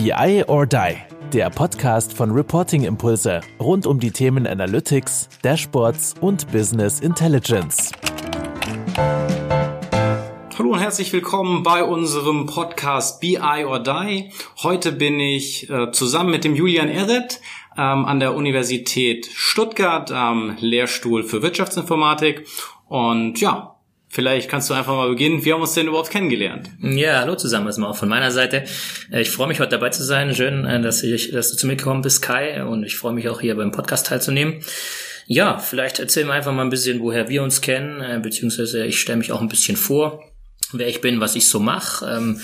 BI or Die, der Podcast von Reporting Impulse rund um die Themen Analytics, Dashboards und Business Intelligence. Hallo und herzlich willkommen bei unserem Podcast BI or Die. Heute bin ich äh, zusammen mit dem Julian Erret ähm, an der Universität Stuttgart am Lehrstuhl für Wirtschaftsinformatik. Und ja, Vielleicht kannst du einfach mal beginnen. Wie haben wir uns denn überhaupt kennengelernt? Ja, hallo zusammen erstmal auch von meiner Seite. Äh, ich freue mich heute dabei zu sein. Schön, äh, dass, ich, dass du zu mir gekommen bist, Kai. Und ich freue mich auch hier beim Podcast teilzunehmen. Ja, vielleicht erzählen wir einfach mal ein bisschen, woher wir uns kennen, äh, beziehungsweise ich stelle mich auch ein bisschen vor wer ich bin, was ich so mache.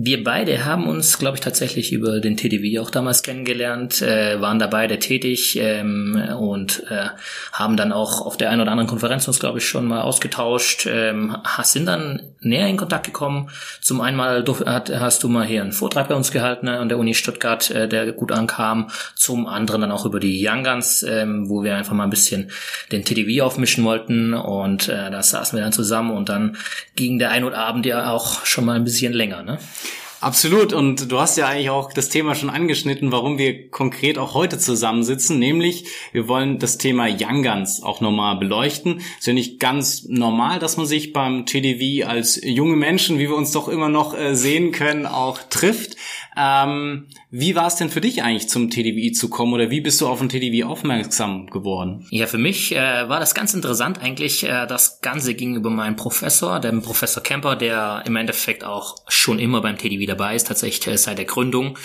Wir beide haben uns, glaube ich, tatsächlich über den TDW auch damals kennengelernt, äh, waren da beide tätig ähm, und äh, haben dann auch auf der einen oder anderen Konferenz uns, glaube ich, schon mal ausgetauscht, ähm, sind dann näher in Kontakt gekommen. Zum einen mal hast du mal hier einen Vortrag bei uns gehalten ne, an der Uni Stuttgart, äh, der gut ankam. Zum anderen dann auch über die Young Guns, ähm, wo wir einfach mal ein bisschen den TDW aufmischen wollten und äh, da saßen wir dann zusammen und dann ging der ein oder Abend ja auch schon mal ein bisschen länger, ne? Absolut. Und du hast ja eigentlich auch das Thema schon angeschnitten, warum wir konkret auch heute zusammensitzen. Nämlich, wir wollen das Thema Young Guns auch nochmal beleuchten. ist ja nicht ganz normal, dass man sich beim TDV als junge Menschen, wie wir uns doch immer noch äh, sehen können, auch trifft. Ähm, wie war es denn für dich eigentlich zum TDWI zu kommen oder wie bist du auf den TDWI aufmerksam geworden? Ja, für mich äh, war das ganz interessant eigentlich. Äh, das Ganze ging über meinen Professor, dem Professor Kemper, der im Endeffekt auch schon immer beim TDWI dabei ist, tatsächlich äh, seit der Gründung.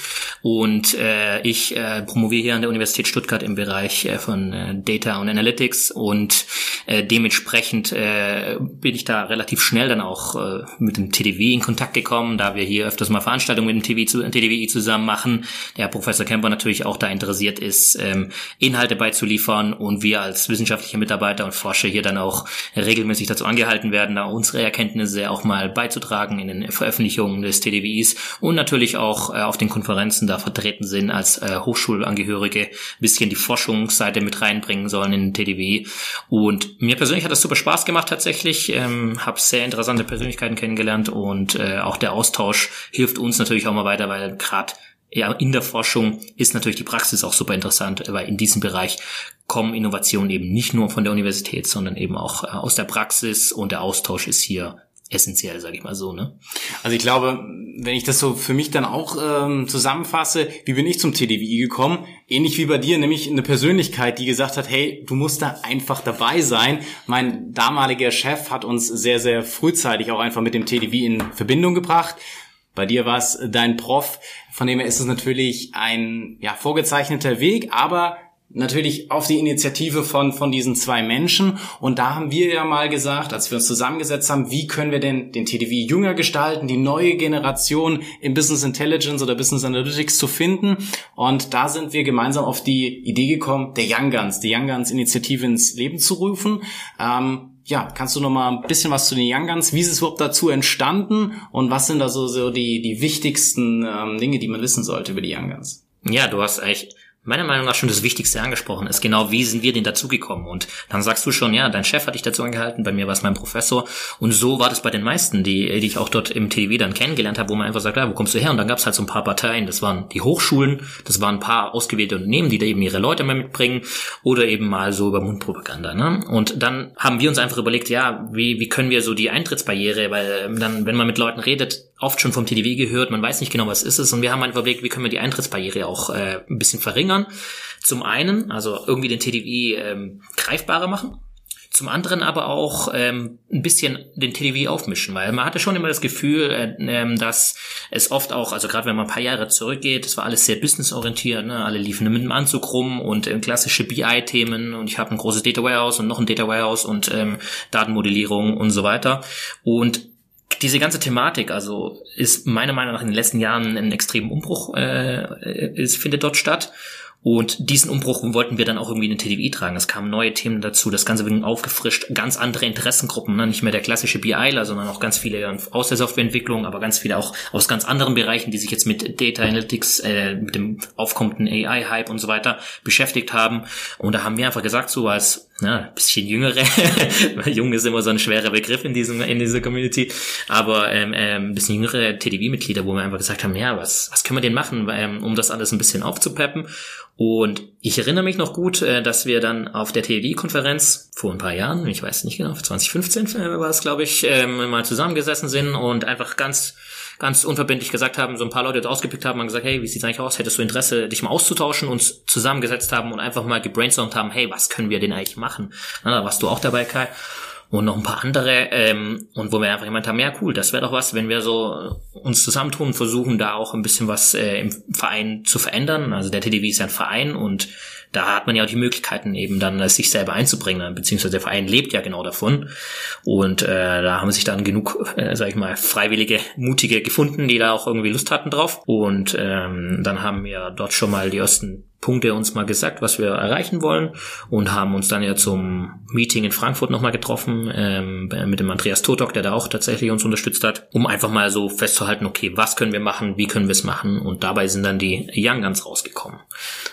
Und äh, ich äh, promoviere hier an der Universität Stuttgart im Bereich äh, von äh, Data und Analytics und äh, dementsprechend äh, bin ich da relativ schnell dann auch äh, mit dem TDW in Kontakt gekommen, da wir hier öfters mal Veranstaltungen mit dem zu, TDWI zusammen machen. Der Professor Kemper natürlich auch da interessiert ist, ähm, Inhalte beizoliefern und wir als wissenschaftliche Mitarbeiter und Forscher hier dann auch regelmäßig dazu angehalten werden, da unsere Erkenntnisse auch mal beizutragen in den Veröffentlichungen des TDWIs und natürlich auch äh, auf den Konferenzen da vertreten sind als äh, Hochschulangehörige, bisschen die Forschungsseite mit reinbringen sollen in den TDWI. Und mir persönlich hat das super Spaß gemacht tatsächlich, ähm, habe sehr interessante Persönlichkeiten kennengelernt und äh, auch der Austausch hilft uns natürlich auch mal weiter, weil gerade ja, in der Forschung ist natürlich die Praxis auch super interessant, weil in diesem Bereich kommen Innovationen eben nicht nur von der Universität, sondern eben auch äh, aus der Praxis und der Austausch ist hier essentiell, sage ich mal so. Ne? Also ich glaube, wenn ich das so für mich dann auch ähm, zusammenfasse, wie bin ich zum TDWI gekommen? Ähnlich wie bei dir, nämlich eine Persönlichkeit, die gesagt hat, hey, du musst da einfach dabei sein. Mein damaliger Chef hat uns sehr, sehr frühzeitig auch einfach mit dem TDWI in Verbindung gebracht. Bei dir war es dein Prof, von dem her ist es natürlich ein ja, vorgezeichneter Weg, aber natürlich auf die Initiative von, von diesen zwei Menschen. Und da haben wir ja mal gesagt, als wir uns zusammengesetzt haben, wie können wir denn den TDV jünger gestalten, die neue Generation im Business Intelligence oder Business Analytics zu finden. Und da sind wir gemeinsam auf die Idee gekommen, der Young Guns, die Young Guns Initiative ins Leben zu rufen. Ähm, ja, kannst du noch mal ein bisschen was zu den Young Guns? Wie ist es überhaupt dazu entstanden und was sind da so, so die, die wichtigsten ähm, Dinge, die man wissen sollte über die Young Guns? Ja, du hast eigentlich meiner Meinung nach schon das Wichtigste angesprochen ist. Genau, wie sind wir denn dazugekommen? Und dann sagst du schon, ja, dein Chef hat dich dazu angehalten, bei mir war es mein Professor. Und so war das bei den meisten, die, die ich auch dort im TV dann kennengelernt habe, wo man einfach sagt, ja, wo kommst du her? Und dann gab es halt so ein paar Parteien. Das waren die Hochschulen, das waren ein paar ausgewählte Unternehmen, die da eben ihre Leute mal mitbringen oder eben mal so über Mundpropaganda. Ne? Und dann haben wir uns einfach überlegt, ja, wie, wie können wir so die Eintrittsbarriere, weil dann, wenn man mit Leuten redet, oft schon vom TDW gehört, man weiß nicht genau, was ist es. Und wir haben einfach überlegt, wie können wir die Eintrittsbarriere auch äh, ein bisschen verringern. Zum einen, also irgendwie den TDW ähm, greifbarer machen. Zum anderen aber auch ähm, ein bisschen den TDW aufmischen, weil man hatte schon immer das Gefühl, äh, ähm, dass es oft auch, also gerade wenn man ein paar Jahre zurückgeht, das war alles sehr businessorientiert, ne? alle liefen mit dem Anzug rum und ähm, klassische BI-Themen und ich habe ein großes Data Warehouse und noch ein Data Warehouse und ähm, Datenmodellierung und so weiter. Und diese ganze Thematik, also ist meiner Meinung nach in den letzten Jahren ein extremen Umbruch, äh, ist, findet dort statt. Und diesen Umbruch wollten wir dann auch irgendwie in den TDI tragen. Es kamen neue Themen dazu, das Ganze wurde aufgefrischt, ganz andere Interessengruppen, ne? nicht mehr der klassische BIler, sondern auch ganz viele aus der Softwareentwicklung, aber ganz viele auch aus ganz anderen Bereichen, die sich jetzt mit Data Analytics, äh, mit dem aufkommenden AI-Hype und so weiter beschäftigt haben. Und da haben wir einfach gesagt, so als na, bisschen jüngere, jung ist immer so ein schwerer Begriff in diesem in dieser Community, aber ähm, ähm, bisschen jüngere TDV-Mitglieder, wo wir einfach gesagt haben, ja, was was können wir denn machen, ähm, um das alles ein bisschen aufzupeppen und ich erinnere mich noch gut, äh, dass wir dann auf der TED-Konferenz vor ein paar Jahren, ich weiß nicht genau, 2015 äh, war es, glaube ich, ähm, mal zusammengesessen sind und einfach ganz ganz unverbindlich gesagt haben, so ein paar Leute ausgepickt haben und gesagt, hey, wie sieht's eigentlich aus? Hättest du Interesse, dich mal auszutauschen, uns zusammengesetzt haben und einfach mal gebrainstormt haben, hey, was können wir denn eigentlich machen? Na, da warst du auch dabei, Kai und noch ein paar andere ähm, und wo wir einfach gemeint haben, ja cool, das wäre doch was, wenn wir so uns zusammentun und versuchen, da auch ein bisschen was äh, im Verein zu verändern. Also der TDW ist ja ein Verein und da hat man ja auch die Möglichkeiten eben dann äh, sich selber einzubringen, beziehungsweise der Verein lebt ja genau davon. Und äh, da haben sich dann genug, äh, sag ich mal, freiwillige, mutige gefunden, die da auch irgendwie Lust hatten drauf. Und ähm, dann haben wir dort schon mal die ersten Punkte uns mal gesagt, was wir erreichen wollen und haben uns dann ja zum Meeting in Frankfurt nochmal getroffen ähm, mit dem Andreas Totok, der da auch tatsächlich uns unterstützt hat, um einfach mal so festzuhalten, okay, was können wir machen, wie können wir es machen und dabei sind dann die Young Guns rausgekommen.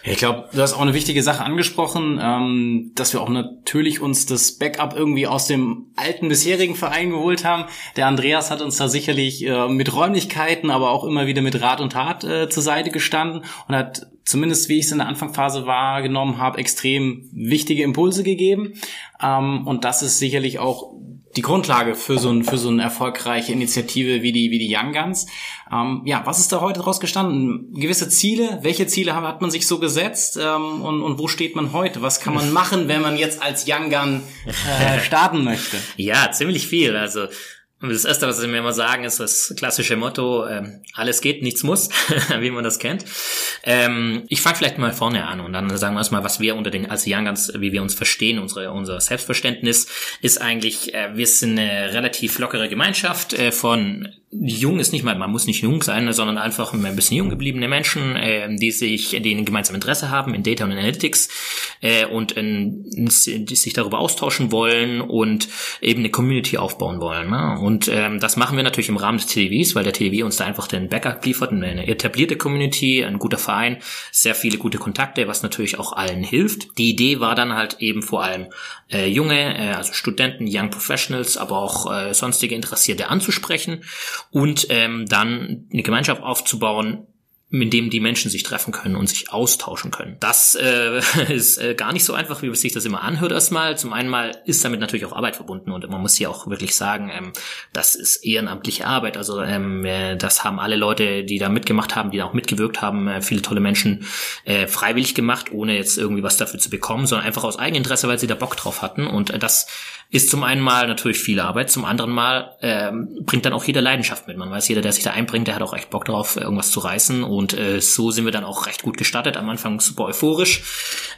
ich glaube, du hast auch eine wichtige Sache angesprochen, ähm, dass wir auch natürlich uns das Backup irgendwie aus dem alten bisherigen Verein geholt haben. Der Andreas hat uns da sicherlich äh, mit Räumlichkeiten, aber auch immer wieder mit Rat und Tat äh, zur Seite gestanden und hat zumindest wie ich es in der Anfangsphase wahrgenommen habe, extrem wichtige Impulse gegeben. Ähm, und das ist sicherlich auch die Grundlage für so, ein, für so eine erfolgreiche Initiative wie die, wie die Young Guns. Ähm, ja, was ist da heute draus gestanden? Gewisse Ziele? Welche Ziele hat man sich so gesetzt? Ähm, und, und wo steht man heute? Was kann man machen, wenn man jetzt als Young Gun äh, starten möchte? Ja, ziemlich viel. Also das Erste, was sie mir immer sagen, ist das klassische Motto, ähm, alles geht, nichts muss, wie man das kennt. Ähm, ich fange vielleicht mal vorne an und dann sagen wir erstmal, was wir unter den als Guns, wie wir uns verstehen, unsere, unser Selbstverständnis ist eigentlich, äh, wir sind eine relativ lockere Gemeinschaft äh, von jung ist nicht mal, man muss nicht jung sein, sondern einfach ein bisschen jung gebliebene Menschen, äh, die sich, die ein gemeinsames Interesse haben in Data und Analytics äh, und in, die sich darüber austauschen wollen und eben eine Community aufbauen wollen. Ne? Und ähm, das machen wir natürlich im Rahmen des TDWs, weil der TDW uns da einfach den Backup liefert, eine etablierte Community, ein guter Verein, sehr viele gute Kontakte, was natürlich auch allen hilft. Die Idee war dann halt eben vor allem äh, junge, äh, also Studenten, Young Professionals, aber auch äh, sonstige Interessierte anzusprechen und ähm, dann eine Gemeinschaft aufzubauen, in dem die Menschen sich treffen können und sich austauschen können. Das äh, ist äh, gar nicht so einfach, wie sich das immer anhört erstmal. Zum einen mal ist damit natürlich auch Arbeit verbunden und man muss hier auch wirklich sagen, ähm, das ist ehrenamtliche Arbeit. Also ähm, äh, das haben alle Leute, die da mitgemacht haben, die da auch mitgewirkt haben, äh, viele tolle Menschen äh, freiwillig gemacht, ohne jetzt irgendwie was dafür zu bekommen, sondern einfach aus Eigeninteresse, weil sie da Bock drauf hatten. Und äh, das ist zum einen mal natürlich viel Arbeit, zum anderen mal ähm, bringt dann auch jeder Leidenschaft mit. Man weiß, jeder, der sich da einbringt, der hat auch echt Bock drauf, irgendwas zu reißen. Und äh, so sind wir dann auch recht gut gestartet. Am Anfang super euphorisch,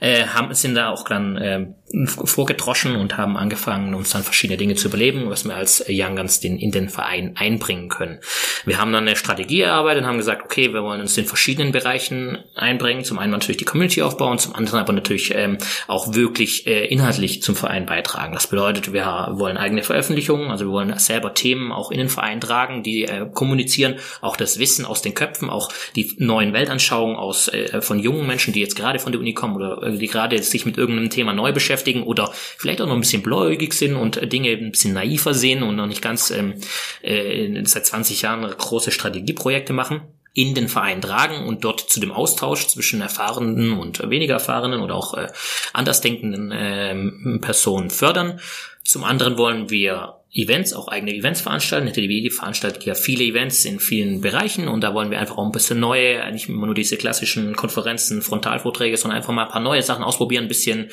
äh, haben sind da auch dann äh, vorgedroschen und haben angefangen, uns dann verschiedene Dinge zu überleben, was wir als Young Guns den, in den Verein einbringen können. Wir haben dann eine Strategie erarbeitet und haben gesagt, okay, wir wollen uns in verschiedenen Bereichen einbringen. Zum einen natürlich die Community aufbauen, zum anderen aber natürlich ähm, auch wirklich äh, inhaltlich zum Verein beitragen. Das bedeutet, wir wollen eigene Veröffentlichungen, also wir wollen selber Themen auch in den Verein tragen, die äh, kommunizieren, auch das Wissen aus den Köpfen, auch die neuen Weltanschauungen aus äh, von jungen Menschen, die jetzt gerade von der Uni kommen oder äh, die gerade sich mit irgendeinem Thema neu beschäftigen oder vielleicht auch noch ein bisschen bläugig sind und Dinge ein bisschen naiver sehen und noch nicht ganz ähm, äh, seit 20 Jahren große Strategieprojekte machen in den Verein tragen und dort zu dem Austausch zwischen erfahrenen und weniger erfahrenen oder auch äh, andersdenkenden äh, Personen fördern. Zum anderen wollen wir Events, auch eigene Events veranstalten. TDW veranstaltet ja viele Events in vielen Bereichen und da wollen wir einfach auch ein bisschen neue, nicht immer nur diese klassischen Konferenzen, Frontalvorträge, sondern einfach mal ein paar neue Sachen ausprobieren, ein bisschen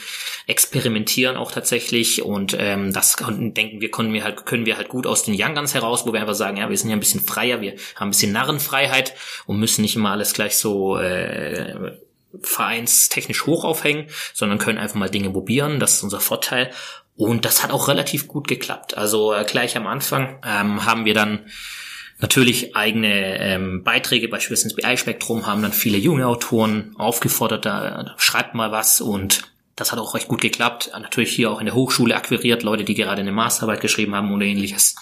experimentieren auch tatsächlich und ähm, das denken wir, können wir halt, können wir halt gut aus den Young Guns heraus, wo wir einfach sagen, ja, wir sind ja ein bisschen freier, wir haben ein bisschen Narrenfreiheit und müssen nicht immer alles gleich so äh, vereinstechnisch hoch aufhängen, sondern können einfach mal Dinge probieren. Das ist unser Vorteil. Und das hat auch relativ gut geklappt. Also äh, gleich am Anfang ähm, haben wir dann Natürlich eigene ähm, Beiträge, beispielsweise ins BI-Spektrum, haben dann viele junge Autoren aufgefordert, da schreibt mal was und das hat auch recht gut geklappt. Natürlich hier auch in der Hochschule akquiriert, Leute, die gerade eine Masterarbeit geschrieben haben oder ähnliches.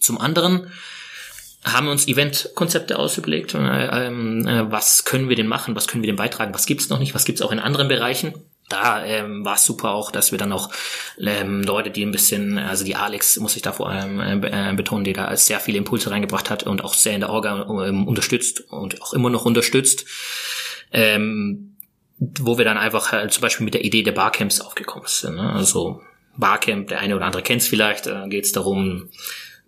Zum anderen haben wir uns Eventkonzepte ausgelegt. Äh, äh, was können wir denn machen? Was können wir denn beitragen? Was gibt's noch nicht? Was gibt's auch in anderen Bereichen? Da ähm, war es super auch, dass wir dann auch ähm, Leute, die ein bisschen, also die Alex muss ich da vor allem äh, betonen, die da sehr viele Impulse reingebracht hat und auch sehr in der Orga ähm, unterstützt und auch immer noch unterstützt, ähm, wo wir dann einfach halt zum Beispiel mit der Idee der Barcamps aufgekommen sind. Ne? Also Barcamp, der eine oder andere kennt es vielleicht, da geht es darum,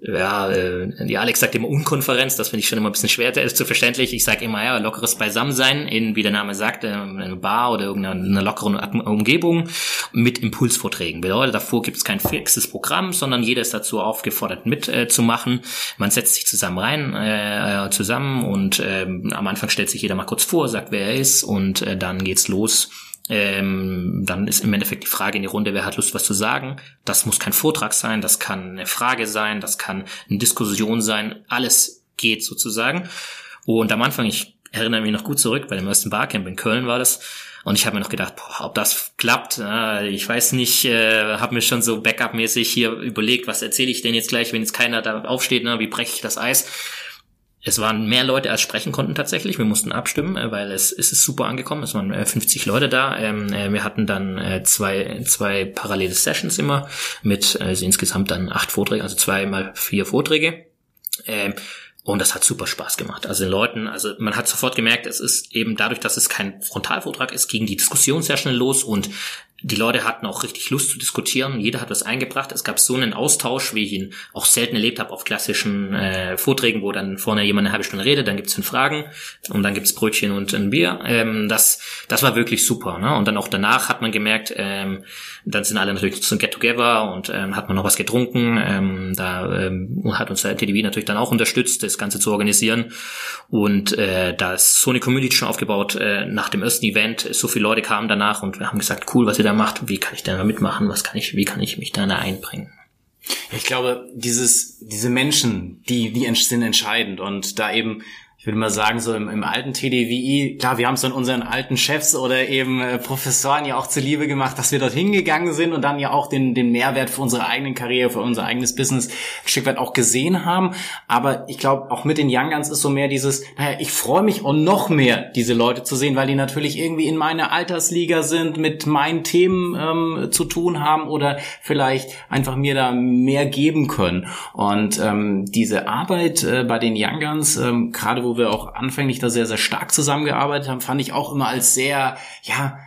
ja, äh, die Alex sagt immer Unkonferenz, das finde ich schon immer ein bisschen schwer zu verständlich. Ich sage immer, ja, lockeres Beisammensein in, wie der Name sagt, äh, eine Bar oder irgendeine lockere Umgebung mit Impulsvorträgen. Bedeutet, davor gibt es kein fixes Programm, sondern jeder ist dazu aufgefordert mitzumachen. Äh, Man setzt sich zusammen rein, äh, zusammen und äh, am Anfang stellt sich jeder mal kurz vor, sagt, wer er ist und äh, dann geht's los ähm, dann ist im Endeffekt die Frage in die Runde, wer hat Lust, was zu sagen. Das muss kein Vortrag sein, das kann eine Frage sein, das kann eine Diskussion sein. Alles geht sozusagen. Und am Anfang, ich erinnere mich noch gut zurück, bei dem ersten Barcamp in Köln war das. Und ich habe mir noch gedacht, boah, ob das klappt, ich weiß nicht, äh, habe mir schon so Backup-mäßig hier überlegt, was erzähle ich denn jetzt gleich, wenn jetzt keiner da aufsteht, ne, wie breche ich das Eis? Es waren mehr Leute, als sprechen konnten tatsächlich. Wir mussten abstimmen, äh, weil es, es ist super angekommen. Es waren 50 äh, Leute da. Ähm, äh, wir hatten dann zwei, zwei parallele Sessions immer mit also insgesamt dann acht Vorträge, also zwei mal vier Vorträge. Ähm, und das hat super Spaß gemacht. Also den Leuten, also man hat sofort gemerkt, es ist eben dadurch, dass es kein Frontalvortrag ist, ging die Diskussion sehr schnell los und die Leute hatten auch richtig Lust zu diskutieren. Jeder hat was eingebracht. Es gab so einen Austausch, wie ich ihn auch selten erlebt habe auf klassischen äh, Vorträgen, wo dann vorne jemand eine halbe Stunde redet, dann gibt's fünf Fragen und dann gibt's Brötchen und ein Bier. Ähm, das, das war wirklich super. Ne? Und dann auch danach hat man gemerkt, ähm, dann sind alle natürlich zum Get-Together und ähm, hat man noch was getrunken. Ähm, da ähm, hat uns der TDV natürlich dann auch unterstützt, das Ganze zu organisieren. Und äh, da ist so eine Community schon aufgebaut äh, nach dem ersten Event. So viele Leute kamen danach und wir haben gesagt, cool, was ihr da macht, wie kann ich da mitmachen, was kann ich, wie kann ich mich da einbringen? Ich glaube, dieses, diese Menschen, die, die sind entscheidend. Und da eben ich würde mal sagen, so im, im alten TDWI, klar, wir haben es dann unseren alten Chefs oder eben äh, Professoren ja auch zuliebe gemacht, dass wir dort hingegangen sind und dann ja auch den, den Mehrwert für unsere eigenen Karriere, für unser eigenes Business ein Stück weit auch gesehen haben. Aber ich glaube, auch mit den Young Guns ist so mehr dieses, naja, ich freue mich auch noch mehr, diese Leute zu sehen, weil die natürlich irgendwie in meiner Altersliga sind, mit meinen Themen ähm, zu tun haben oder vielleicht einfach mir da mehr geben können. Und ähm, diese Arbeit äh, bei den Young Guns, ähm, gerade wo wo wir auch anfänglich da sehr, sehr stark zusammengearbeitet haben, fand ich auch immer als sehr, ja,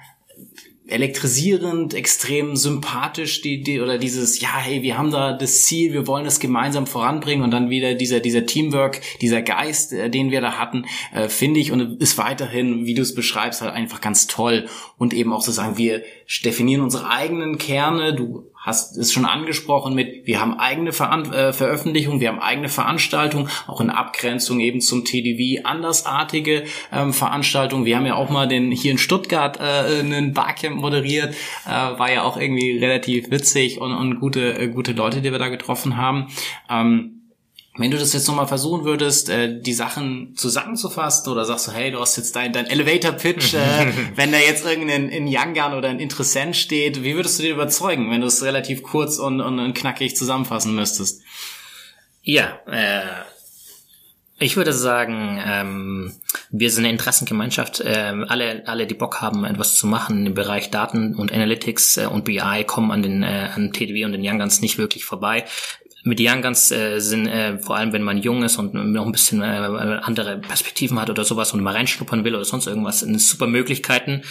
elektrisierend, extrem sympathisch, die, die, oder dieses, ja, hey, wir haben da das Ziel, wir wollen das gemeinsam voranbringen und dann wieder dieser, dieser Teamwork, dieser Geist, äh, den wir da hatten, äh, finde ich und ist weiterhin, wie du es beschreibst, halt einfach ganz toll und eben auch zu sagen, wir definieren unsere eigenen Kerne, du hast es schon angesprochen mit, wir haben eigene Veran äh, Veröffentlichungen, wir haben eigene Veranstaltungen, auch in Abgrenzung eben zum TDV, andersartige ähm, Veranstaltungen. Wir haben ja auch mal den hier in Stuttgart äh, einen Barcamp moderiert, äh, war ja auch irgendwie relativ witzig und, und gute, äh, gute Leute, die wir da getroffen haben. Ähm, wenn du das jetzt nochmal versuchen würdest, äh, die Sachen zusammenzufassen oder sagst du, hey, du hast jetzt dein, dein Elevator-Pitch, äh, wenn da jetzt irgendein in Young oder ein Interessent steht, wie würdest du den überzeugen, wenn du es relativ kurz und, und, und knackig zusammenfassen müsstest? Ja, äh, ich würde sagen, ähm, wir sind eine Interessengemeinschaft. Äh, alle, alle, die Bock haben, etwas zu machen im Bereich Daten und Analytics äh, und BI, kommen an den äh, an TDW und den Young Guns nicht wirklich vorbei mit Young Guns äh, sind, äh, vor allem wenn man jung ist und noch ein bisschen äh, andere Perspektiven hat oder sowas und mal reinschnuppern will oder sonst irgendwas, sind super Möglichkeiten.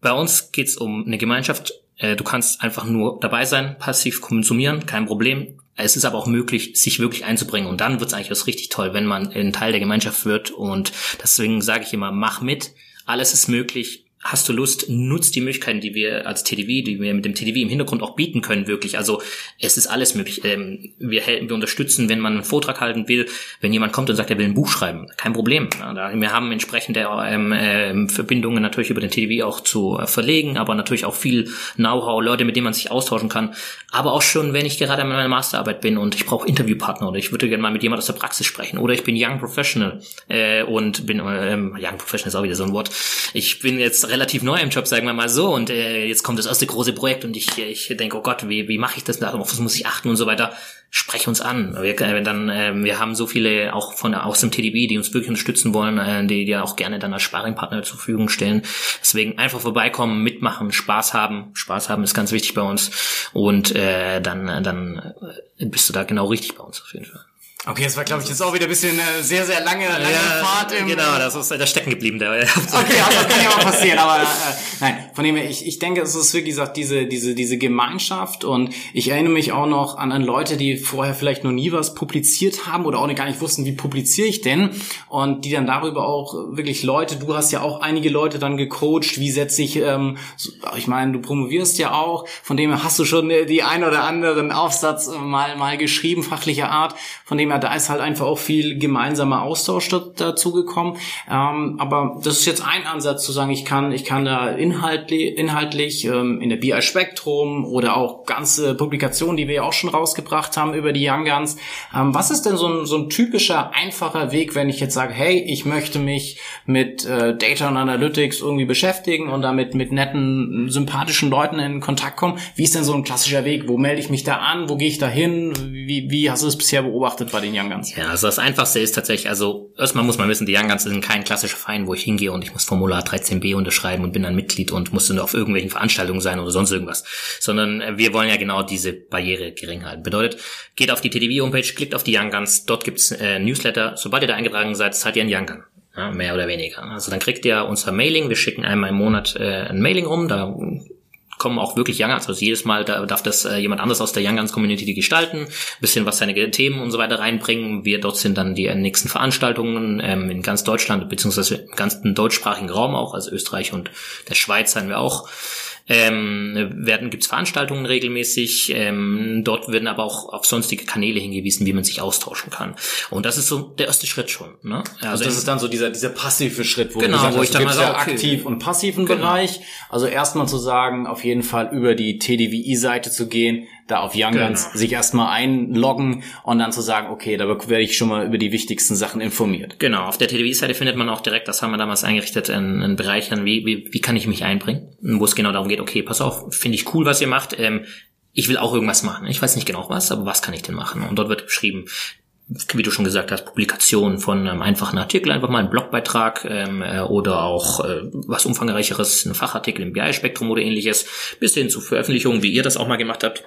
Bei uns geht's um eine Gemeinschaft. Äh, du kannst einfach nur dabei sein, passiv konsumieren, kein Problem. Es ist aber auch möglich, sich wirklich einzubringen. Und dann wird's eigentlich was richtig toll, wenn man ein Teil der Gemeinschaft wird. Und deswegen sage ich immer, mach mit. Alles ist möglich hast du Lust, nutzt die Möglichkeiten, die wir als TDV, die wir mit dem TDV im Hintergrund auch bieten können, wirklich. Also es ist alles möglich. Ähm, wir, helfen, wir unterstützen, wenn man einen Vortrag halten will, wenn jemand kommt und sagt, er will ein Buch schreiben, kein Problem. Wir haben entsprechende ähm, äh, Verbindungen natürlich über den TDV auch zu äh, verlegen, aber natürlich auch viel Know-how, Leute, mit denen man sich austauschen kann. Aber auch schon, wenn ich gerade an meiner Masterarbeit bin und ich brauche Interviewpartner oder ich würde gerne mal mit jemand aus der Praxis sprechen oder ich bin Young Professional äh, und bin äh, Young Professional ist auch wieder so ein Wort. Ich bin jetzt relativ neu im Job, sagen wir mal so, und äh, jetzt kommt das erste große Projekt und ich, ich denke, oh Gott, wie, wie mache ich das? Auf was muss ich achten und so weiter. Sprech uns an. Wir, äh, dann, äh, wir haben so viele auch von aus dem TDB, die uns wirklich unterstützen wollen, äh, die dir auch gerne dann als Sparringpartner zur Verfügung stellen. Deswegen einfach vorbeikommen, mitmachen, Spaß haben. Spaß haben ist ganz wichtig bei uns. Und äh, dann, dann bist du da genau richtig bei uns auf jeden Fall. Okay, das war, glaube ich, jetzt auch wieder ein bisschen äh, sehr, sehr lange, lange ja, Fahrt im. Genau, das ist der stecken geblieben. Der, okay, also das kann ja auch passieren, aber äh, nein, von dem her, ich, ich denke, es ist wirklich gesagt, diese, diese, diese Gemeinschaft und ich erinnere mich auch noch an, an Leute, die vorher vielleicht noch nie was publiziert haben oder auch gar nicht wussten, wie publiziere ich denn und die dann darüber auch wirklich Leute, du hast ja auch einige Leute dann gecoacht, wie setze ich, ähm, ich meine, du promovierst ja auch, von dem her hast du schon die ein oder anderen Aufsatz mal, mal geschrieben, fachlicher Art, von dem her, da ist halt einfach auch viel gemeinsamer Austausch dazu gekommen. Ähm, aber das ist jetzt ein Ansatz zu sagen, ich kann, ich kann da inhaltlich, inhaltlich ähm, in der BI Spektrum oder auch ganze Publikationen, die wir ja auch schon rausgebracht haben über die Young Guns. Ähm, was ist denn so ein, so ein typischer, einfacher Weg, wenn ich jetzt sage, hey, ich möchte mich mit äh, Data und Analytics irgendwie beschäftigen und damit mit netten, sympathischen Leuten in Kontakt kommen? Wie ist denn so ein klassischer Weg? Wo melde ich mich da an? Wo gehe ich da hin? Wie, wie hast du es bisher beobachtet bei den Young Guns? Ja, also das Einfachste ist tatsächlich, also erstmal muss man wissen, die Young Guns sind kein klassischer Verein, wo ich hingehe und ich muss Formular 13b unterschreiben und bin dann Mitglied und muss dann auf irgendwelchen Veranstaltungen sein oder sonst irgendwas. Sondern äh, wir wollen ja genau diese Barriere gering halten. Bedeutet, geht auf die TDV-Homepage, klickt auf die Young Guns, dort gibt's äh, Newsletter. Sobald ihr da eingetragen seid, seid ihr ein Young Gun. Ja, mehr oder weniger. Also dann kriegt ihr unser Mailing. Wir schicken einmal im Monat äh, ein Mailing rum. Da kommen auch wirklich Young Guns. Also jedes Mal da darf das äh, jemand anders aus der Young Guns Community gestalten, bisschen was seine Themen und so weiter reinbringen. Wir dort sind dann die nächsten Veranstaltungen ähm, in ganz Deutschland, beziehungsweise im ganzen deutschsprachigen Raum auch, also Österreich und der Schweiz sein wir auch. Ähm, werden gibt's Veranstaltungen regelmäßig. Ähm, dort werden aber auch auf sonstige Kanäle hingewiesen, wie man sich austauschen kann. Und das ist so der erste Schritt schon. Ne? Also, also das ist dann so dieser dieser passive Schritt, wo, genau, wo ich dann mal sage, okay. aktiv und passiven genau. Bereich. Also erstmal zu sagen, auf jeden Fall über die TDWI-Seite zu gehen, da auf Young Guns genau. sich erstmal einloggen und dann zu sagen, okay, da werde ich schon mal über die wichtigsten Sachen informiert. Genau, auf der TDW-Seite findet man auch direkt, das haben wir damals eingerichtet, einen, einen Bereich, an wie, wie, wie kann ich mich einbringen, wo es genau darum geht, okay, pass auf, finde ich cool, was ihr macht, ähm, ich will auch irgendwas machen. Ich weiß nicht genau was, aber was kann ich denn machen? Und dort wird geschrieben, wie du schon gesagt hast, Publikation von einem einfachen Artikel, einfach mal ein Blogbeitrag ähm, äh, oder auch äh, was umfangreicheres, ein Fachartikel im BI-Spektrum oder ähnliches, bis hin zu Veröffentlichungen, wie ihr das auch mal gemacht habt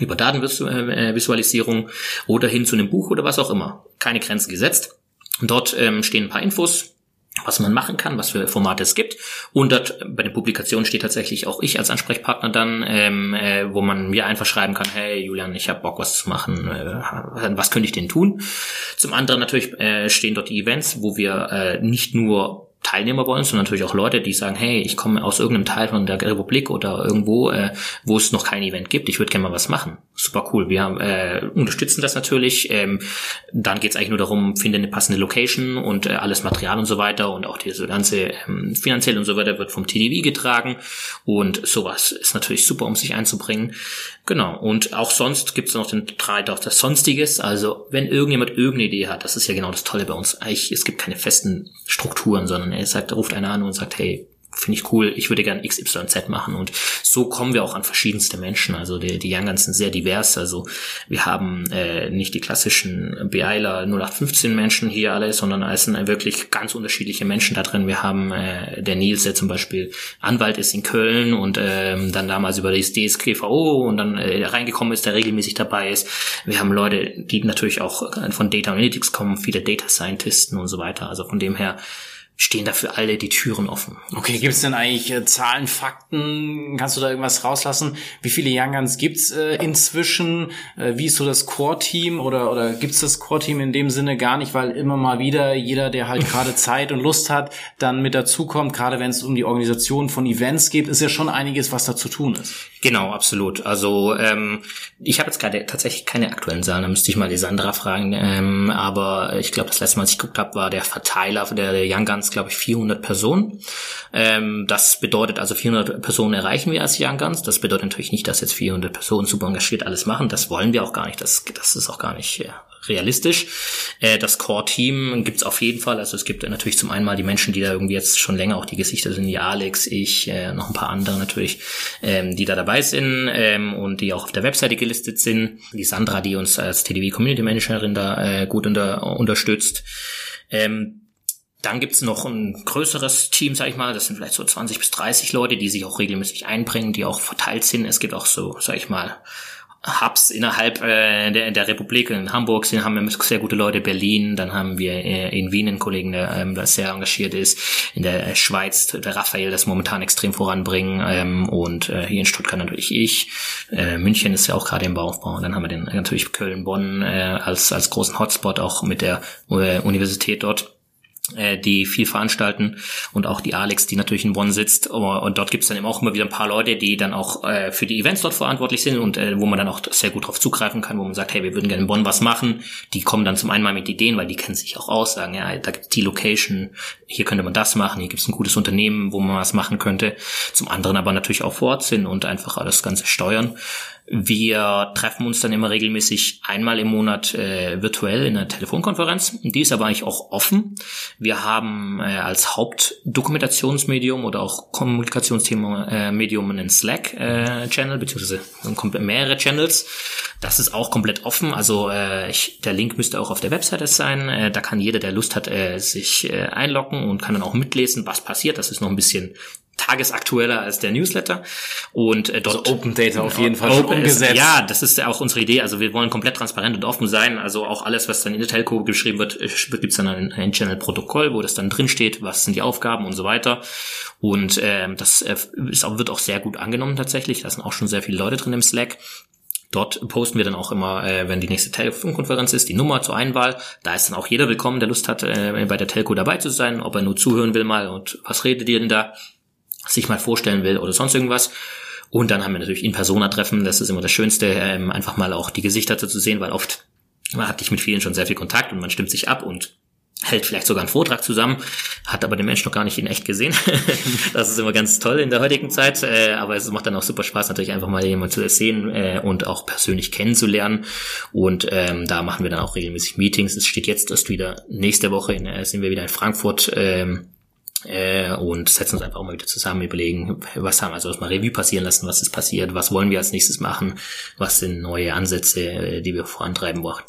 über Datenvisualisierung oder hin zu einem Buch oder was auch immer. Keine Grenzen gesetzt. dort ähm, stehen ein paar Infos, was man machen kann, was für Formate es gibt. Und dort bei den Publikationen steht tatsächlich auch ich als Ansprechpartner dann, ähm, äh, wo man mir einfach schreiben kann, hey Julian, ich habe Bock, was zu machen, äh, was könnte ich denn tun? Zum anderen natürlich äh, stehen dort die Events, wo wir äh, nicht nur Teilnehmer uns, sondern natürlich auch Leute, die sagen, hey, ich komme aus irgendeinem Teil von der Republik oder irgendwo, äh, wo es noch kein Event gibt, ich würde gerne mal was machen. Super cool. Wir haben, äh, unterstützen das natürlich. Ähm, dann geht es eigentlich nur darum, finde eine passende Location und äh, alles Material und so weiter und auch diese ganze ähm, finanziell und so weiter wird vom TDV getragen und sowas ist natürlich super, um sich einzubringen. Genau. Und auch sonst gibt es noch den Drei auf das Sonstiges. Also wenn irgendjemand irgendeine Idee hat, das ist ja genau das Tolle bei uns. Eigentlich, es gibt keine festen Strukturen, sondern er sagt, ruft einer an und sagt, hey, finde ich cool, ich würde gern XYZ machen. Und so kommen wir auch an verschiedenste Menschen. Also die, die Young Guns sind sehr divers. Also wir haben äh, nicht die klassischen BIler 0815 Menschen hier alle, sondern es sind wirklich ganz unterschiedliche Menschen da drin. Wir haben äh, der Nils, der zum Beispiel Anwalt ist in Köln und ähm, dann damals über das DSGVO und dann äh, reingekommen ist, der regelmäßig dabei ist. Wir haben Leute, die natürlich auch von Data Analytics kommen, viele Data Scientisten und so weiter. Also von dem her stehen dafür alle die Türen offen. Okay, gibt es denn eigentlich äh, Zahlen, Fakten? Kannst du da irgendwas rauslassen? Wie viele Young Guns gibt's äh, inzwischen? Äh, wie ist so das Core-Team oder, oder gibt's das Core-Team in dem Sinne gar nicht, weil immer mal wieder jeder, der halt gerade Zeit und Lust hat, dann mit dazukommt, gerade wenn es um die Organisation von Events geht, ist ja schon einiges, was da zu tun ist. Genau, absolut. Also ähm, ich habe jetzt gerade tatsächlich keine aktuellen Zahlen, da müsste ich mal die Sandra fragen. Ähm, aber ich glaube, das letzte Mal, als ich geguckt habe, war der Verteiler der, der Young Guns, glaube ich, 400 Personen. Ähm, das bedeutet also 400 Personen erreichen wir als Young Guns. Das bedeutet natürlich nicht, dass jetzt 400 Personen super engagiert alles machen. Das wollen wir auch gar nicht. Das, das ist auch gar nicht ja, realistisch. Äh, das Core-Team gibt's auf jeden Fall. Also es gibt natürlich zum einen mal die Menschen, die da irgendwie jetzt schon länger auch die Gesichter sind, die Alex, ich, äh, noch ein paar andere natürlich, ähm, die da dabei sind ähm, und die auch auf der Webseite gelistet sind. Die Sandra, die uns als TDW Community Managerin da äh, gut unter, unterstützt. Ähm, dann gibt's noch ein größeres Team, sag ich mal, das sind vielleicht so 20 bis 30 Leute, die sich auch regelmäßig einbringen, die auch verteilt sind. Es gibt auch so, sag ich mal, Hubs innerhalb äh, der, der Republik. In Hamburg sind, haben wir sehr gute Leute, Berlin, dann haben wir äh, in Wien einen Kollegen, der ähm, da sehr engagiert ist, in der Schweiz der Raphael, das momentan extrem voranbringen ähm, und äh, hier in Stuttgart natürlich ich. Äh, München ist ja auch gerade im Bauaufbau. Und dann haben wir den natürlich Köln, Bonn äh, als, als großen Hotspot, auch mit der äh, Universität dort äh, die viel veranstalten und auch die Alex, die natürlich in Bonn sitzt. Und dort gibt's dann eben auch immer wieder ein paar Leute, die dann auch äh, für die Events dort verantwortlich sind und äh, wo man dann auch sehr gut drauf zugreifen kann, wo man sagt, hey, wir würden gerne in Bonn was machen. Die kommen dann zum einen mal mit Ideen, weil die kennen sich auch aus, sagen, ja, da gibt's die Location, hier könnte man das machen, hier gibt's ein gutes Unternehmen, wo man was machen könnte. Zum anderen aber natürlich auch vor Ort sind und einfach alles Ganze steuern. Wir treffen uns dann immer regelmäßig einmal im Monat äh, virtuell in einer Telefonkonferenz. Die ist aber eigentlich auch offen. Wir haben äh, als Hauptdokumentationsmedium oder auch Kommunikationsthema äh, Medium einen Slack-Channel, äh, beziehungsweise mehrere Channels. Das ist auch komplett offen. Also äh, ich, der Link müsste auch auf der Webseite sein. Äh, da kann jeder, der Lust hat, äh, sich äh, einloggen und kann dann auch mitlesen, was passiert. Das ist noch ein bisschen tagesaktueller als der Newsletter und äh, dort also Open Data auf jeden Fall open umgesetzt. Ist, ja, das ist ja auch unsere Idee. Also wir wollen komplett transparent und offen sein. Also auch alles, was dann in der Telco geschrieben wird, äh, gibt's dann ein, ein Channel-Protokoll, wo das dann drin steht, was sind die Aufgaben und so weiter. Und ähm, das äh, ist auch, wird auch sehr gut angenommen tatsächlich. Da sind auch schon sehr viele Leute drin im Slack. Dort posten wir dann auch immer, äh, wenn die nächste Telefonkonferenz ist, die Nummer zur Einwahl. Da ist dann auch jeder willkommen, der Lust hat, äh, bei der Telco dabei zu sein, ob er nur zuhören will mal und was redet ihr denn da? Sich mal vorstellen will oder sonst irgendwas. Und dann haben wir natürlich In-Persona-Treffen, das ist immer das Schönste, ähm, einfach mal auch die Gesichter zu sehen, weil oft man hat dich mit vielen schon sehr viel Kontakt und man stimmt sich ab und hält vielleicht sogar einen Vortrag zusammen, hat aber den Mensch noch gar nicht in echt gesehen. das ist immer ganz toll in der heutigen Zeit, äh, aber es macht dann auch super Spaß, natürlich einfach mal jemanden zu sehen äh, und auch persönlich kennenzulernen. Und ähm, da machen wir dann auch regelmäßig Meetings. Es steht jetzt erst wieder nächste Woche, in, äh, sind wir wieder in Frankfurt ähm, äh, und setzen uns einfach mal wieder zusammen, überlegen, was haben, also mal Revue passieren lassen, was ist passiert, was wollen wir als nächstes machen, was sind neue Ansätze, äh, die wir vorantreiben wollen.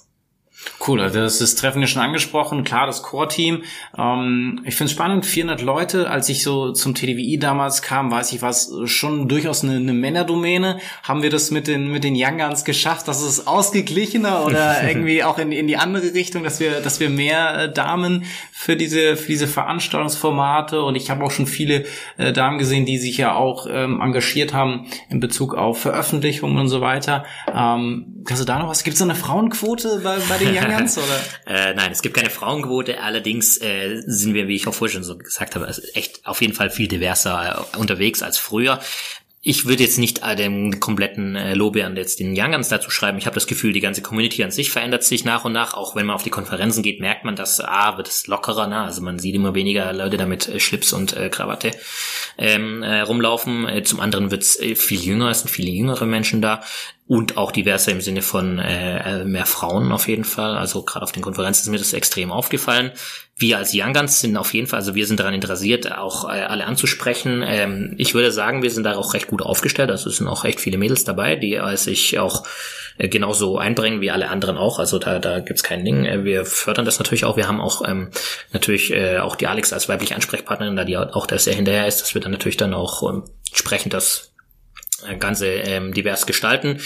Cool, also das ist Treffen ja schon angesprochen, klar, das Core-Team. Ähm, ich finde es spannend, 400 Leute, als ich so zum TDWI damals kam, weiß ich, war es schon durchaus eine, eine Männerdomäne. Haben wir das mit den, mit den Young Guns geschafft, dass es ausgeglichener oder irgendwie auch in, in die andere Richtung, dass wir, dass wir mehr äh, Damen für diese, für diese Veranstaltungsformate und ich habe auch schon viele äh, Damen gesehen, die sich ja auch ähm, engagiert haben in Bezug auf Veröffentlichungen und so weiter. Ähm, kannst du da noch was? Gibt es eine Frauenquote bei, bei den Young Guns, oder? äh, nein, es gibt keine Frauenquote, allerdings äh, sind wir, wie ich auch vorher schon so gesagt habe, echt auf jeden Fall viel diverser äh, unterwegs als früher ich würde jetzt nicht den kompletten äh, Lobbeeren jetzt den Young Guns dazu schreiben. Ich habe das Gefühl, die ganze Community an sich verändert sich nach und nach. Auch wenn man auf die Konferenzen geht, merkt man, dass ah, wird es lockerer. Ne? Also man sieht immer weniger Leute damit äh, Schlips und äh, Krawatte ähm, äh, rumlaufen. Äh, zum anderen wird es äh, viel jünger, es sind viele jüngere Menschen da und auch diverser im Sinne von äh, mehr Frauen auf jeden Fall. Also gerade auf den Konferenzen ist mir das extrem aufgefallen. Wir als Young Guns sind auf jeden Fall, also wir sind daran interessiert, auch äh, alle anzusprechen. Ähm, ich würde sagen, wir sind da auch recht gut aufgestellt. Also es sind auch recht viele Mädels dabei, die äh, sich auch äh, genauso einbringen wie alle anderen auch. Also da, da gibt's kein Ding. Äh, wir fördern das natürlich auch. Wir haben auch ähm, natürlich äh, auch die Alex als weibliche Ansprechpartnerin, da die auch da sehr hinterher ist, dass wir dann natürlich dann auch ähm, entsprechend das äh, Ganze ähm, divers gestalten.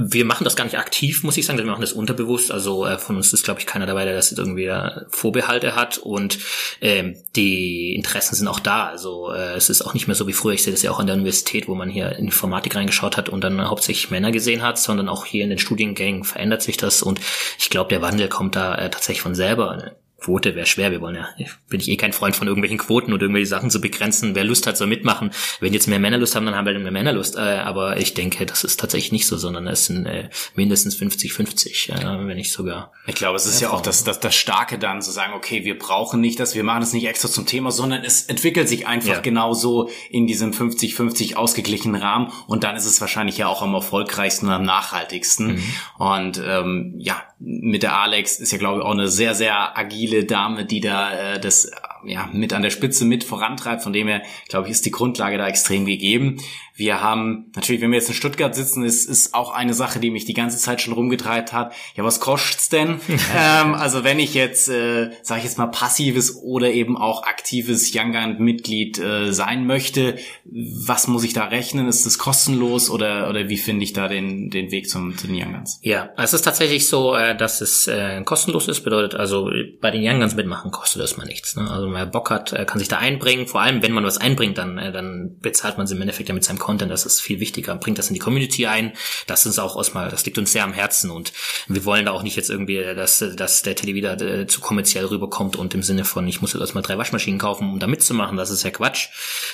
Wir machen das gar nicht aktiv, muss ich sagen. Wir machen das unterbewusst. Also äh, von uns ist, glaube ich, keiner dabei, der das irgendwie äh, Vorbehalte hat. Und ähm, die Interessen sind auch da. Also äh, es ist auch nicht mehr so wie früher. Ich sehe das ja auch an der Universität, wo man hier in Informatik reingeschaut hat und dann hauptsächlich Männer gesehen hat, sondern auch hier in den Studiengängen verändert sich das. Und ich glaube, der Wandel kommt da äh, tatsächlich von selber. Quote wäre schwer. Wir wollen ja, bin ich eh kein Freund von irgendwelchen Quoten oder irgendwelche Sachen zu begrenzen. Wer Lust hat, soll mitmachen. Wenn jetzt mehr Männer Lust haben, dann haben wir mehr Männer Lust. Äh, aber ich denke, das ist tatsächlich nicht so, sondern es sind äh, mindestens 50-50, äh, wenn nicht sogar. Ich glaube, es ist ja auch das, das, das Starke dann zu sagen, okay, wir brauchen nicht das, wir machen es nicht extra zum Thema, sondern es entwickelt sich einfach ja. genauso in diesem 50-50 ausgeglichenen Rahmen und dann ist es wahrscheinlich ja auch am erfolgreichsten und am nachhaltigsten. Mhm. Und ähm, ja, mit der Alex ist ja, glaube ich, auch eine sehr, sehr agile agile Dame, die da äh, das ja mit an der Spitze mit vorantreibt. Von dem her, glaube ich, ist die Grundlage da extrem gegeben. Wir haben, natürlich, wenn wir jetzt in Stuttgart sitzen, ist, ist auch eine Sache, die mich die ganze Zeit schon rumgetreibt hat. Ja, was kostet's denn? ähm, also wenn ich jetzt, äh, sage ich jetzt mal, passives oder eben auch aktives Young Gun-Mitglied äh, sein möchte, was muss ich da rechnen? Ist das kostenlos oder, oder wie finde ich da den, den Weg zum, zu den Young Guns? Ja, es ist tatsächlich so, äh, dass es äh, kostenlos ist. Bedeutet also, bei den Young Guns mitmachen kostet das mal nichts. Ne? Also wer Bock hat, äh, kann sich da einbringen. Vor allem, wenn man was einbringt, dann, äh, dann bezahlt man sie im Endeffekt ja mit seinem Content, das ist viel wichtiger. Bringt das in die Community ein. Das ist auch erstmal, das liegt uns sehr am Herzen und wir wollen da auch nicht jetzt irgendwie, dass, dass der Tele wieder äh, zu kommerziell rüberkommt und im Sinne von, ich muss jetzt erstmal drei Waschmaschinen kaufen, um da mitzumachen. Das ist ja Quatsch.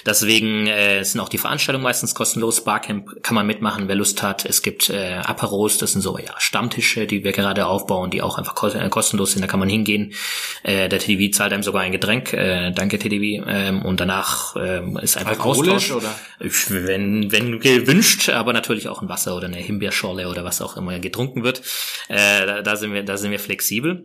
Deswegen äh, sind auch die Veranstaltungen meistens kostenlos. Barcamp kann man mitmachen, wer Lust hat. Es gibt äh, Aperos, das sind so ja Stammtische, die wir gerade aufbauen, die auch einfach äh, kostenlos sind. Da kann man hingehen. Äh, der TDV zahlt einem sogar ein Getränk. Äh, danke TDV. Ähm, und danach äh, ist einfach Alkoholisch, Austausch. Oder? Wenn, wenn wenn gewünscht, aber natürlich auch ein Wasser oder eine Himbeerschorle oder was auch immer getrunken wird. Äh, da, da sind wir, da sind wir flexibel.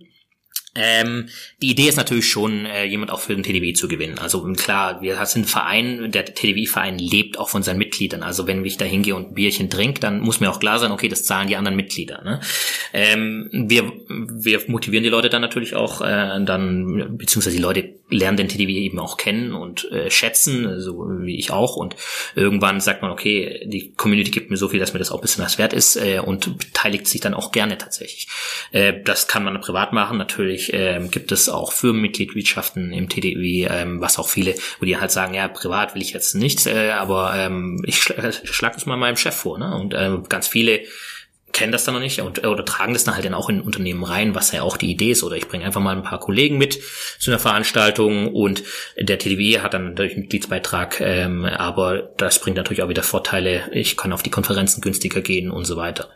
Ähm, die Idee ist natürlich schon, äh, jemand auch für den TDW zu gewinnen. Also klar, wir sind ein Verein, der TDW-Verein lebt auch von seinen Mitgliedern. Also wenn ich da hingehe und ein Bierchen trinke, dann muss mir auch klar sein, okay, das zahlen die anderen Mitglieder. Ne? Ähm, wir, wir motivieren die Leute dann natürlich auch, äh, dann, beziehungsweise die Leute lernen den TDW eben auch kennen und äh, schätzen, so wie ich auch. Und irgendwann sagt man, okay, die Community gibt mir so viel, dass mir das auch ein bisschen was wert ist äh, und beteiligt sich dann auch gerne tatsächlich. Äh, das kann man privat machen, natürlich äh, gibt es auch Firmenmitgliedschaften im TDW, ähm, was auch viele, wo die halt sagen, ja, privat will ich jetzt nicht, äh, aber ähm, ich schla schlag das mal meinem Chef vor. Ne? Und äh, ganz viele kennen das dann noch nicht und, oder tragen das dann halt dann auch in Unternehmen rein, was ja auch die Idee ist. Oder ich bringe einfach mal ein paar Kollegen mit zu einer Veranstaltung und der TDW hat dann natürlich einen Mitgliedsbeitrag, ähm, aber das bringt natürlich auch wieder Vorteile. Ich kann auf die Konferenzen günstiger gehen und so weiter.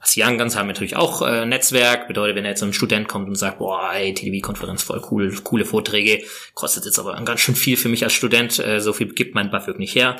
Was Young Guns haben natürlich auch äh, Netzwerk, bedeutet, wenn jetzt so ein Student kommt und sagt, boah, ey, TDW-Konferenz voll cool, coole Vorträge, kostet jetzt aber ganz schön viel für mich als Student, äh, so viel gibt mein BAföG nicht her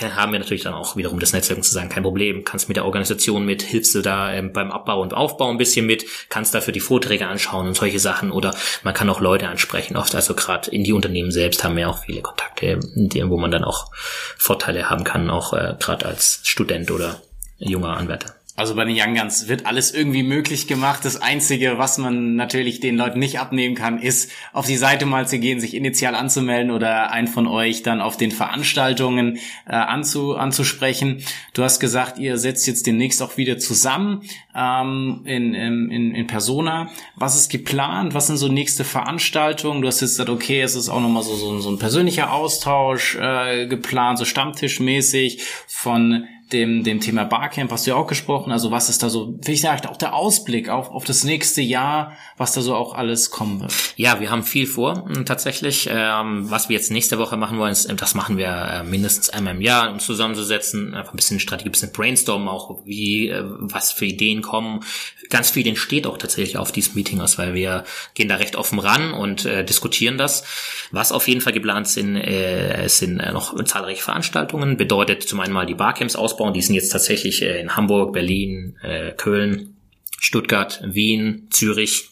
haben wir natürlich dann auch wiederum das Netzwerk zu sagen, kein Problem, kannst mit der Organisation mit, hilfst du da ähm, beim Abbau und Aufbau ein bisschen mit, kannst dafür die Vorträge anschauen und solche Sachen oder man kann auch Leute ansprechen, oft also gerade in die Unternehmen selbst haben wir auch viele Kontakte, wo man dann auch Vorteile haben kann, auch äh, gerade als Student oder junger Anwärter. Also bei den Young Guns wird alles irgendwie möglich gemacht. Das Einzige, was man natürlich den Leuten nicht abnehmen kann, ist, auf die Seite mal zu gehen, sich initial anzumelden oder einen von euch dann auf den Veranstaltungen äh, anzu, anzusprechen. Du hast gesagt, ihr setzt jetzt demnächst auch wieder zusammen ähm, in, in, in Persona. Was ist geplant? Was sind so nächste Veranstaltungen? Du hast jetzt gesagt, okay, es ist auch nochmal so, so, so ein persönlicher Austausch äh, geplant, so stammtischmäßig von dem, dem Thema Barcamp hast du ja auch gesprochen. Also was ist da so, wie ich sage, auch der Ausblick auf, auf das nächste Jahr, was da so auch alles kommen wird? Ja, wir haben viel vor hm, tatsächlich. Ähm, was wir jetzt nächste Woche machen wollen, ist, das machen wir äh, mindestens einmal im Jahr, um zusammenzusetzen, einfach ein bisschen Strategie, ein bisschen Brainstormen auch, wie, äh, was für Ideen kommen. Ganz viel entsteht auch tatsächlich auf diesem Meeting aus, weil wir gehen da recht offen ran und äh, diskutieren das. Was auf jeden Fall geplant sind, äh, sind äh, noch zahlreiche Veranstaltungen. Bedeutet zum einen mal die Barcamps aus ausbauen. Die sind jetzt tatsächlich äh, in Hamburg, Berlin, äh, Köln, Stuttgart, Wien, Zürich,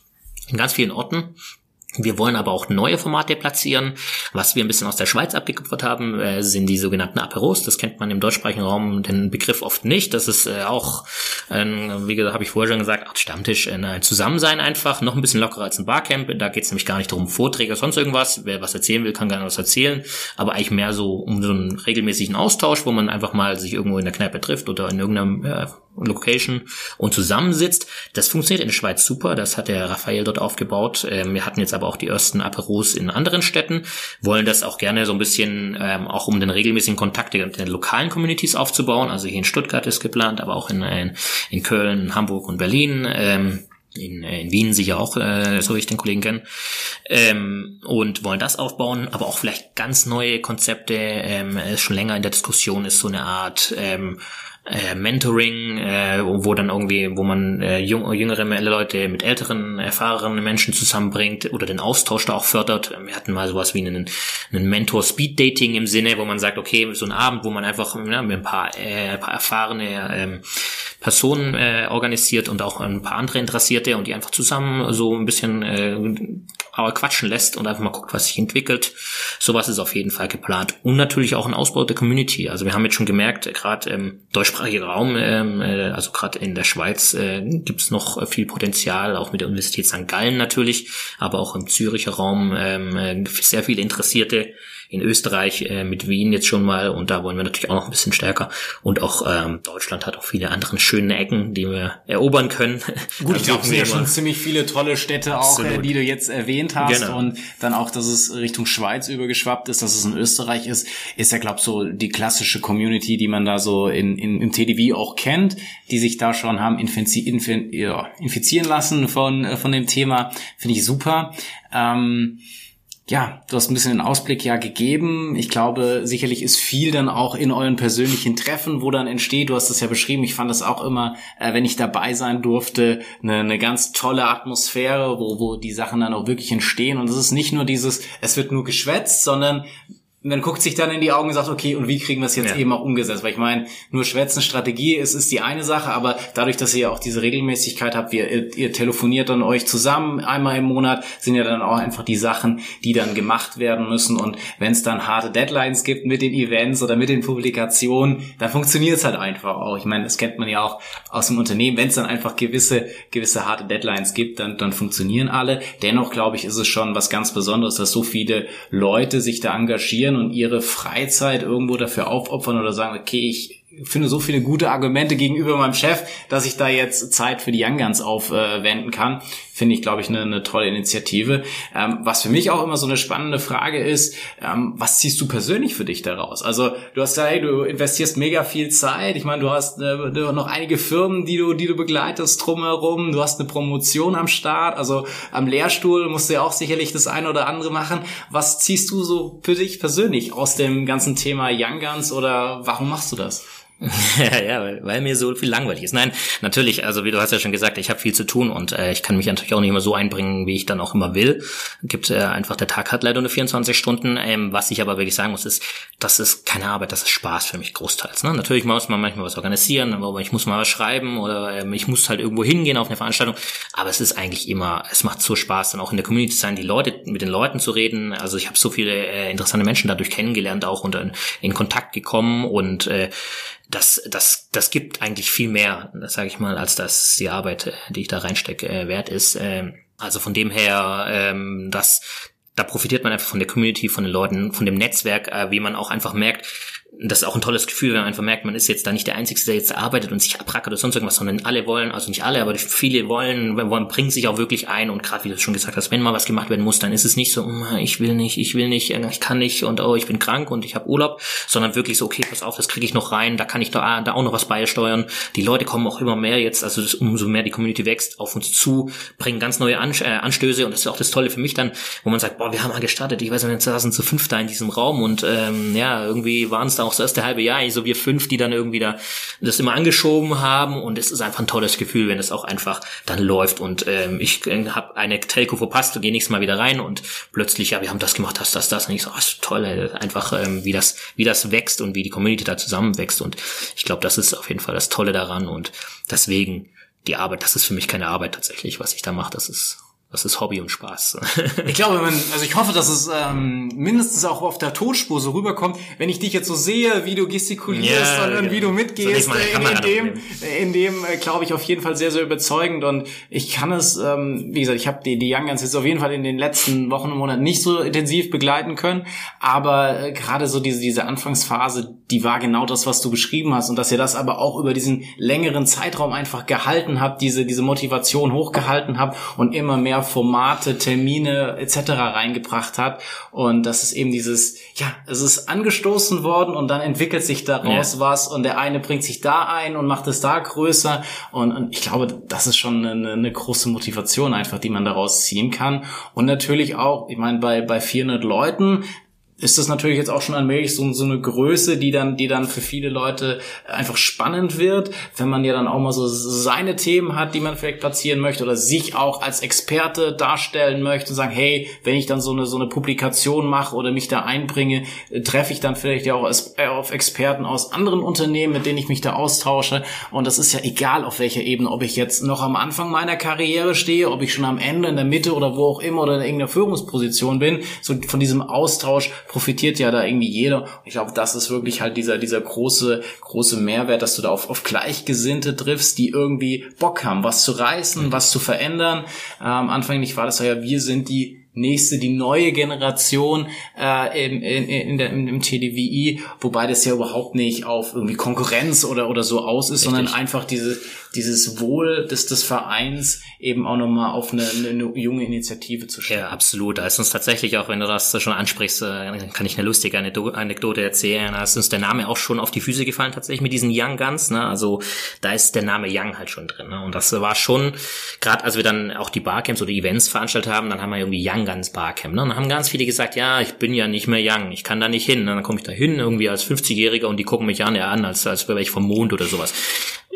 in ganz vielen Orten. Wir wollen aber auch neue Formate platzieren. Was wir ein bisschen aus der Schweiz abgekupfert haben, äh, sind die sogenannten Aperos. Das kennt man im deutschsprachigen Raum den Begriff oft nicht. Das ist äh, auch, äh, wie gesagt, habe ich vorher schon gesagt, Art Stammtisch, ein äh, Zusammensein einfach. Noch ein bisschen lockerer als ein Barcamp. Da geht es nämlich gar nicht darum, Vorträge sonst irgendwas. Wer was erzählen will, kann gerne was erzählen. Aber eigentlich mehr so um so einen regelmäßigen Austausch, wo man einfach mal sich irgendwo in der Kneipe trifft oder in irgendeiner äh, Location und zusammensitzt. Das funktioniert in der Schweiz super. Das hat der Raphael dort aufgebaut. Ähm, wir hatten jetzt aber auch die ersten Aperos in anderen Städten, wollen das auch gerne so ein bisschen ähm, auch um den regelmäßigen Kontakt der, der lokalen Communities aufzubauen. Also hier in Stuttgart ist geplant, aber auch in, in, in Köln, Hamburg und Berlin. Ähm, in, in Wien sicher auch, äh, so wie ich den Kollegen kenne, ähm, und wollen das aufbauen, aber auch vielleicht ganz neue Konzepte, ähm, schon länger in der Diskussion ist so eine Art ähm, äh, Mentoring, äh, wo dann irgendwie, wo man äh, jung, jüngere Leute mit älteren, erfahrenen Menschen zusammenbringt oder den Austausch da auch fördert. Wir hatten mal sowas wie einen, einen Mentor-Speed-Dating im Sinne, wo man sagt, okay, so ein Abend, wo man einfach ja, mit ein paar, äh, ein paar erfahrene ähm, Personen äh, organisiert und auch ein paar andere Interessierte und die einfach zusammen so ein bisschen äh, quatschen lässt und einfach mal guckt, was sich entwickelt. Sowas ist auf jeden Fall geplant. Und natürlich auch ein Ausbau der Community. Also wir haben jetzt schon gemerkt, gerade im deutschsprachigen Raum, ähm, äh, also gerade in der Schweiz, äh, gibt noch viel Potenzial, auch mit der Universität St. Gallen natürlich, aber auch im Züricher Raum ähm, äh, sehr viele Interessierte in Österreich äh, mit Wien jetzt schon mal und da wollen wir natürlich auch noch ein bisschen stärker. Und auch ähm, Deutschland hat auch viele andere schöne Ecken, die wir erobern können. Gut, ich glaube, es sind ja schon ziemlich viele tolle Städte auch, äh, die du jetzt erwähnt hast genau. und dann auch, dass es Richtung Schweiz übergeschwappt ist, dass es in Österreich ist, ist ja, glaube so die klassische Community, die man da so in, in, im TDV auch kennt, die sich da schon haben infizi infi ja, infizieren lassen von, äh, von dem Thema. Finde ich super. Ähm, ja, du hast ein bisschen den Ausblick ja gegeben. Ich glaube, sicherlich ist viel dann auch in euren persönlichen Treffen, wo dann entsteht. Du hast es ja beschrieben. Ich fand das auch immer, äh, wenn ich dabei sein durfte, eine, eine ganz tolle Atmosphäre, wo, wo die Sachen dann auch wirklich entstehen. Und es ist nicht nur dieses, es wird nur geschwätzt, sondern man guckt sich dann in die Augen und sagt, okay, und wie kriegen wir es jetzt ja. eben auch umgesetzt? Weil ich meine, nur schwätzen Strategie ist, ist die eine Sache, aber dadurch, dass ihr ja auch diese Regelmäßigkeit habt, ihr, ihr telefoniert dann euch zusammen einmal im Monat, sind ja dann auch einfach die Sachen, die dann gemacht werden müssen. Und wenn es dann harte Deadlines gibt mit den Events oder mit den Publikationen, dann funktioniert es halt einfach auch. Ich meine, das kennt man ja auch aus dem Unternehmen. Wenn es dann einfach gewisse, gewisse harte Deadlines gibt, dann, dann funktionieren alle. Dennoch, glaube ich, ist es schon was ganz Besonderes, dass so viele Leute sich da engagieren und ihre Freizeit irgendwo dafür aufopfern oder sagen, okay, ich finde so viele gute Argumente gegenüber meinem Chef, dass ich da jetzt Zeit für die Young Guns aufwenden kann. Finde ich, glaube ich, eine, eine tolle Initiative. Ähm, was für mich auch immer so eine spannende Frage ist, ähm, was ziehst du persönlich für dich daraus? Also du hast ja, hey, du investierst mega viel Zeit. Ich meine, du hast äh, noch einige Firmen, die du, die du begleitest drumherum. Du hast eine Promotion am Start. Also am Lehrstuhl musst du ja auch sicherlich das eine oder andere machen. Was ziehst du so für dich persönlich aus dem ganzen Thema Young Guns oder warum machst du das? ja, ja, weil, weil mir so viel langweilig ist. Nein, natürlich, also wie du hast ja schon gesagt, ich habe viel zu tun und äh, ich kann mich natürlich auch nicht immer so einbringen, wie ich dann auch immer will. Gibt äh, einfach, der Tag hat leider nur 24 Stunden. Ähm, was ich aber wirklich sagen muss, ist, das ist keine Arbeit, das ist Spaß für mich großteils. Ne? Natürlich muss man manchmal was organisieren, aber ich muss mal was schreiben oder ähm, ich muss halt irgendwo hingehen auf eine Veranstaltung. Aber es ist eigentlich immer, es macht so Spaß, dann auch in der Community zu sein, die Leute, mit den Leuten zu reden. Also ich habe so viele äh, interessante Menschen dadurch kennengelernt auch und in, in Kontakt gekommen und äh, das, das, das gibt eigentlich viel mehr, sage ich mal, als das die Arbeit, äh, die ich da reinstecke, äh, wert ist. Ähm, also von dem her, ähm, das, da profitiert man einfach von der Community, von den Leuten, von dem Netzwerk, äh, wie man auch einfach merkt, das ist auch ein tolles Gefühl, wenn man einfach merkt, man ist jetzt da nicht der Einzige, der jetzt arbeitet und sich abrackert oder sonst irgendwas, sondern alle wollen, also nicht alle, aber viele wollen, wollen bringen sich auch wirklich ein und gerade wie du schon gesagt hast, wenn mal was gemacht werden muss, dann ist es nicht so, hm, ich will nicht, ich will nicht, ich kann nicht und oh, ich bin krank und ich habe Urlaub, sondern wirklich so, okay, pass auf, das kriege ich noch rein, da kann ich da, da auch noch was beisteuern. Die Leute kommen auch immer mehr jetzt, also das, umso mehr die Community wächst, auf uns zu, bringen ganz neue An äh, Anstöße und das ist auch das Tolle für mich dann, wo man sagt, boah, wir haben mal gestartet, ich weiß nicht, wir saßen zu fünf da in diesem Raum und ähm, ja, irgendwie waren es da auch das erste halbe Jahr, so wir fünf, die dann irgendwie da das immer angeschoben haben. Und es ist einfach ein tolles Gefühl, wenn es auch einfach dann läuft. Und ähm, ich äh, habe eine Telco verpasst und gehe nächstes Mal wieder rein. Und plötzlich, ja, wir haben das gemacht, das, das, das. Und ich so, oh, toll, einfach ähm, wie das, wie das wächst und wie die Community da zusammenwächst. Und ich glaube, das ist auf jeden Fall das Tolle daran. Und deswegen die Arbeit, das ist für mich keine Arbeit tatsächlich, was ich da mache, das ist das ist Hobby und Spaß. ich glaube, man, also ich hoffe, dass es ähm, mindestens auch auf der Tonspur so rüberkommt, wenn ich dich jetzt so sehe, wie du gestikulierst ja, und, genau. wie du mitgehst, in, in, dem, in dem äh, glaube ich auf jeden Fall sehr, sehr überzeugend. Und ich kann es, ähm, wie gesagt, ich habe die, die Young Guns jetzt auf jeden Fall in den letzten Wochen und Monaten nicht so intensiv begleiten können, aber äh, gerade so diese, diese Anfangsphase, die war genau das, was du beschrieben hast. Und dass ihr das aber auch über diesen längeren Zeitraum einfach gehalten habt, diese, diese Motivation hochgehalten habt und immer mehr Formate, Termine etc. reingebracht hat und das ist eben dieses, ja, es ist angestoßen worden und dann entwickelt sich daraus ja. was und der eine bringt sich da ein und macht es da größer und, und ich glaube, das ist schon eine, eine große Motivation einfach, die man daraus ziehen kann und natürlich auch, ich meine, bei, bei 400 Leuten ist das natürlich jetzt auch schon allmählich so, so eine Größe, die dann, die dann für viele Leute einfach spannend wird, wenn man ja dann auch mal so seine Themen hat, die man vielleicht platzieren möchte oder sich auch als Experte darstellen möchte und sagen, hey, wenn ich dann so eine, so eine Publikation mache oder mich da einbringe, treffe ich dann vielleicht ja auch äh, auf Experten aus anderen Unternehmen, mit denen ich mich da austausche. Und das ist ja egal auf welcher Ebene, ob ich jetzt noch am Anfang meiner Karriere stehe, ob ich schon am Ende, in der Mitte oder wo auch immer oder in irgendeiner Führungsposition bin, so von diesem Austausch profitiert ja da irgendwie jeder. Ich glaube, das ist wirklich halt dieser, dieser große, große Mehrwert, dass du da auf, auf Gleichgesinnte triffst, die irgendwie Bock haben, was zu reißen, was zu verändern. Ähm, anfänglich war das ja, wir sind die nächste, die neue Generation äh, im, in, in der, im TDWI, wobei das ja überhaupt nicht auf irgendwie Konkurrenz oder, oder so aus ist, Richtig. sondern einfach diese, dieses Wohl des, des Vereins eben auch nochmal auf eine, eine junge Initiative zu stellen. Ja, absolut. Da ist uns tatsächlich auch, wenn du das schon ansprichst, äh, kann ich eine lustige Anekdote erzählen. Da ist uns der Name auch schon auf die Füße gefallen, tatsächlich mit diesen Young Guns. Ne? Also da ist der Name Young halt schon drin. Ne? Und das war schon, gerade als wir dann auch die Barcamps oder Events veranstaltet haben, dann haben wir irgendwie Young Guns Barcamp. Ne? Und dann haben ganz viele gesagt, ja, ich bin ja nicht mehr Young, ich kann da nicht hin. Und dann komme ich da hin, irgendwie als 50-Jähriger und die gucken mich an, ja, an, als, als wäre ich vom Mond oder sowas.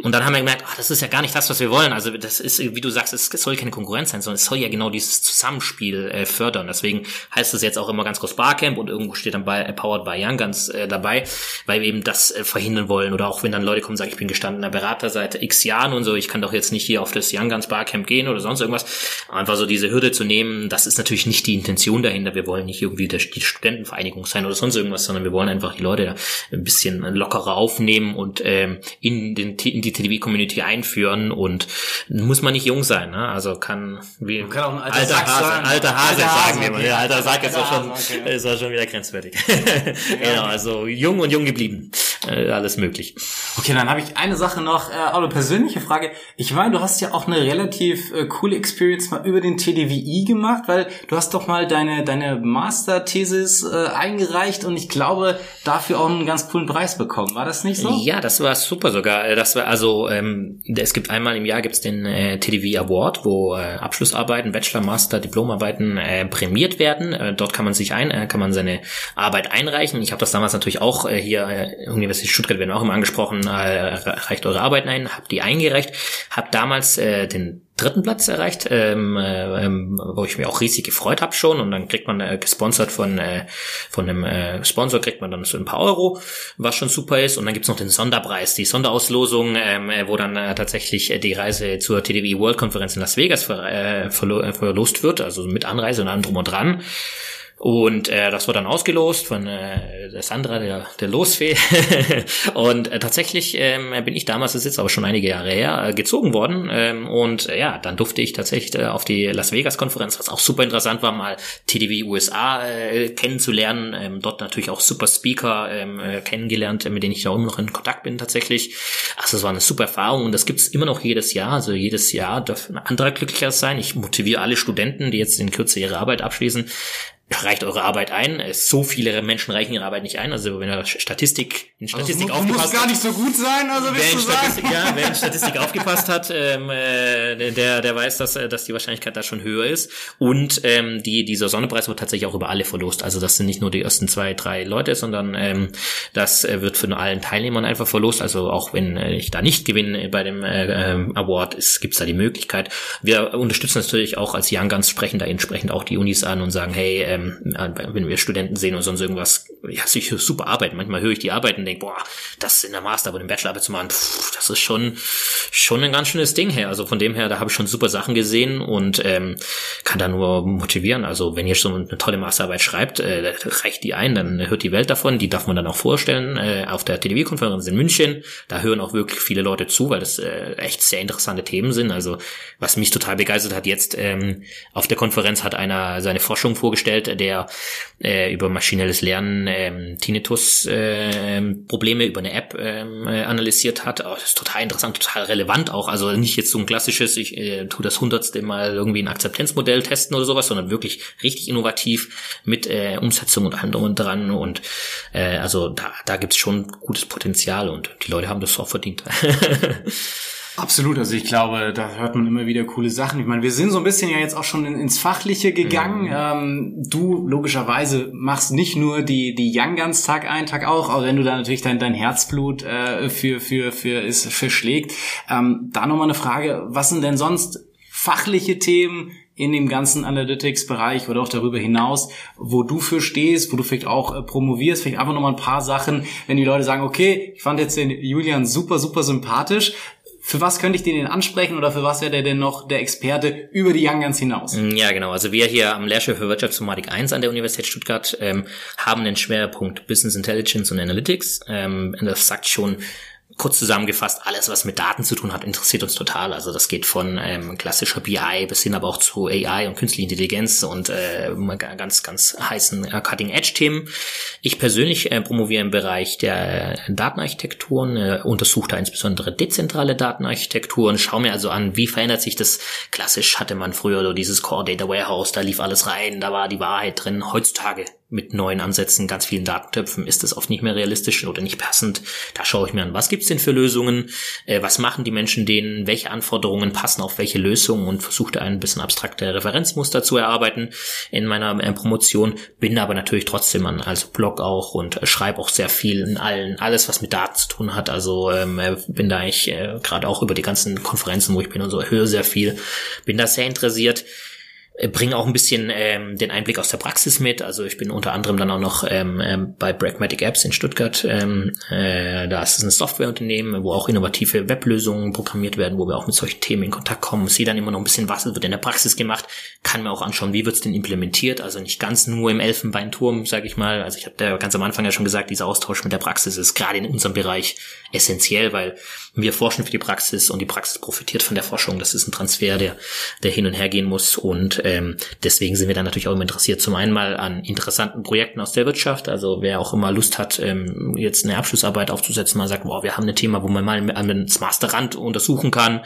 Und dann haben wir gemerkt, ach, das ist ja gar nicht das, was wir wollen. Also das ist, wie du sagst, es soll keine Konkurrenz sein, sondern es soll ja genau dieses Zusammenspiel äh, fördern. Deswegen heißt es jetzt auch immer ganz groß Barcamp und irgendwo steht dann bei Powered by Young ganz äh, dabei, weil wir eben das äh, verhindern wollen. Oder auch wenn dann Leute kommen und sagen, ich bin gestandener Berater seit x Jahren und so, ich kann doch jetzt nicht hier auf das Young Guns Barcamp gehen oder sonst irgendwas. Einfach so diese Hürde zu nehmen, das ist natürlich nicht die Intention dahinter. Wir wollen nicht irgendwie die Studentenvereinigung sein oder sonst irgendwas, sondern wir wollen einfach die Leute ein bisschen lockerer aufnehmen und ähm, in, den, in die TDB-Community einführen und muss man nicht jung sein, ne? Also kann wie kann auch ein alter, alter Hase, sagen. alter Hase, alter sagen wir mal. Ja, alter Sack ist auch schon, okay. ist auch schon wieder grenzwertig. genau, also jung und jung geblieben. Äh, alles möglich. Okay, dann habe ich eine Sache noch, äh, auch eine persönliche Frage. Ich meine, du hast ja auch eine relativ äh, coole Experience mal über den TDWI gemacht, weil du hast doch mal deine deine Master-Thesis äh, eingereicht und ich glaube dafür auch einen ganz coolen Preis bekommen. War das nicht so? Ja, das war super sogar. Äh, das war also ähm, es gibt einmal im Jahr gibt's den äh, TDW Award, wo äh, Abschlussarbeiten, Bachelor, Master, Diplomarbeiten äh, prämiert werden. Äh, dort kann man sich ein, äh, kann man seine Arbeit einreichen. Ich habe das damals natürlich auch äh, hier äh, Universität Stuttgart werden auch immer angesprochen, äh, reicht eure Arbeiten ein, habe die eingereicht, habe damals äh, den dritten Platz erreicht, ähm, äh, ähm, wo ich mir auch riesig gefreut habe schon. Und dann kriegt man äh, gesponsert von äh, von einem äh, Sponsor kriegt man dann so ein paar Euro, was schon super ist. Und dann gibt's noch den Sonderpreis, die Sonderauslosung, ähm, äh, wo dann äh, tatsächlich äh, die Reise zur TDW World Konferenz in Las Vegas ver, äh, verlo äh, verlost wird, also mit Anreise und allem drum und dran. Und äh, das wurde dann ausgelost von äh, der Sandra, der, der Losfee. und äh, tatsächlich ähm, bin ich damals, das ist jetzt aber schon einige Jahre her, äh, gezogen worden. Ähm, und äh, ja, dann durfte ich tatsächlich äh, auf die Las Vegas-Konferenz, was auch super interessant war, mal TDW USA äh, kennenzulernen. Ähm, dort natürlich auch super Speaker ähm, äh, kennengelernt, äh, mit denen ich auch immer noch in Kontakt bin tatsächlich. Also es war eine super Erfahrung und das gibt's immer noch jedes Jahr. Also jedes Jahr darf ein anderer glücklicher sein. Ich motiviere alle Studenten, die jetzt in Kürze ihre Arbeit abschließen, reicht eure Arbeit ein. So viele Menschen reichen ihre Arbeit nicht ein. Also wenn ihr Statistik in also Statistik also, aufgepasst muss gar nicht so gut sein, also wer in Statistik, ja, wer in Statistik aufgepasst hat, ähm, äh, der der weiß, dass äh, dass die Wahrscheinlichkeit da schon höher ist. Und ähm, die dieser Sonderpreis wird tatsächlich auch über alle verlost. Also das sind nicht nur die ersten zwei drei Leute, sondern ähm, das äh, wird von allen Teilnehmern einfach verlost. Also auch wenn äh, ich da nicht gewinne bei dem äh, ähm, Award, ist gibt's da die Möglichkeit. Wir unterstützen natürlich auch als Young Guns sprechen da entsprechend auch die Unis an und sagen, hey ähm, wenn wir Studenten sehen und sonst irgendwas, ja, sich super arbeiten. Manchmal höre ich die Arbeit und denke, boah, das in der Master- oder im Bachelorarbeit zu machen, pff, das ist schon, schon ein ganz schönes Ding her. Also von dem her, da habe ich schon super Sachen gesehen und ähm, kann da nur motivieren. Also wenn ihr so eine tolle Masterarbeit schreibt, äh, reicht die ein, dann hört die Welt davon. Die darf man dann auch vorstellen äh, auf der TDW-Konferenz in München. Da hören auch wirklich viele Leute zu, weil das äh, echt sehr interessante Themen sind. Also was mich total begeistert hat jetzt ähm, auf der Konferenz hat einer seine Forschung vorgestellt, der äh, über maschinelles Lernen ähm, Tinnitus-Probleme äh, über eine App ähm, äh, analysiert hat. Oh, das ist total interessant, total relevant auch. Also nicht jetzt so ein klassisches, ich äh, tue das hundertste Mal irgendwie ein Akzeptanzmodell testen oder sowas, sondern wirklich richtig innovativ mit äh, Umsetzung und allem drum dran. Und äh, also da, da gibt's schon gutes Potenzial und die Leute haben das auch verdient. Absolut, also ich glaube, da hört man immer wieder coole Sachen. Ich meine, wir sind so ein bisschen ja jetzt auch schon in, ins Fachliche gegangen. Mhm. Ähm, du logischerweise machst nicht nur die die Young Guns Tag ein, Tag auch, auch wenn du da natürlich dein dein Herzblut äh, für für für ist verschlägt. Ähm, da nochmal eine Frage: Was sind denn sonst fachliche Themen, in dem ganzen Analytics-Bereich oder auch darüber hinaus, wo du für stehst, wo du vielleicht auch äh, promovierst, vielleicht einfach nochmal ein paar Sachen, wenn die Leute sagen, okay, ich fand jetzt den Julian super, super sympathisch, für was könnte ich den denn ansprechen oder für was wäre der denn noch der Experte über die Young Guns hinaus? Mm, ja, genau. Also wir hier am Lehrstuhl für Wirtschaftsinformatik 1 an der Universität Stuttgart ähm, haben den Schwerpunkt Business Intelligence und Analytics. Ähm, das sagt schon kurz zusammengefasst, alles, was mit Daten zu tun hat, interessiert uns total. Also das geht von ähm, klassischer BI bis hin aber auch zu AI und künstliche Intelligenz und äh, ganz, ganz heißen äh, Cutting-Edge-Themen. Ich persönlich äh, promoviere im Bereich der Datenarchitekturen, äh, untersuche da insbesondere dezentrale Datenarchitekturen, schaue mir also an, wie verändert sich das. Klassisch hatte man früher so dieses Core Data Warehouse, da lief alles rein, da war die Wahrheit drin. Heutzutage mit neuen Ansätzen, ganz vielen Datentöpfen ist das oft nicht mehr realistisch oder nicht passend. Da schaue ich mir an, was gibt's denn für Lösungen, äh, was machen die Menschen denen, welche Anforderungen passen auf welche Lösungen und versuche ein bisschen abstrakte Referenzmuster zu erarbeiten in meiner äh, Promotion, bin aber natürlich trotzdem an, also Blog auch und äh, schreibe auch sehr viel in allen, alles was mit Daten zu tun hat, also ähm, äh, bin da eigentlich äh, gerade auch über die ganzen Konferenzen, wo ich bin und so, höre sehr viel, bin da sehr interessiert bringe auch ein bisschen ähm, den Einblick aus der Praxis mit. Also ich bin unter anderem dann auch noch ähm, ähm, bei Pragmatic Apps in Stuttgart. Ähm, äh, da ist es ein Softwareunternehmen, wo auch innovative Weblösungen programmiert werden, wo wir auch mit solchen Themen in Kontakt kommen. Sehe dann immer noch ein bisschen, was wird in der Praxis gemacht. Kann mir auch anschauen, wie wird es denn implementiert. Also nicht ganz nur im Elfenbeinturm, sage ich mal. Also ich habe da ganz am Anfang ja schon gesagt, dieser Austausch mit der Praxis ist gerade in unserem Bereich essentiell, weil wir forschen für die Praxis und die Praxis profitiert von der Forschung. Das ist ein Transfer, der, der hin und her gehen muss und ähm, deswegen sind wir dann natürlich auch immer interessiert, zum einen mal an interessanten Projekten aus der Wirtschaft, also wer auch immer Lust hat, ähm, jetzt eine Abschlussarbeit aufzusetzen, mal sagt, wow, wir haben ein Thema, wo man mal das Masterrand untersuchen kann.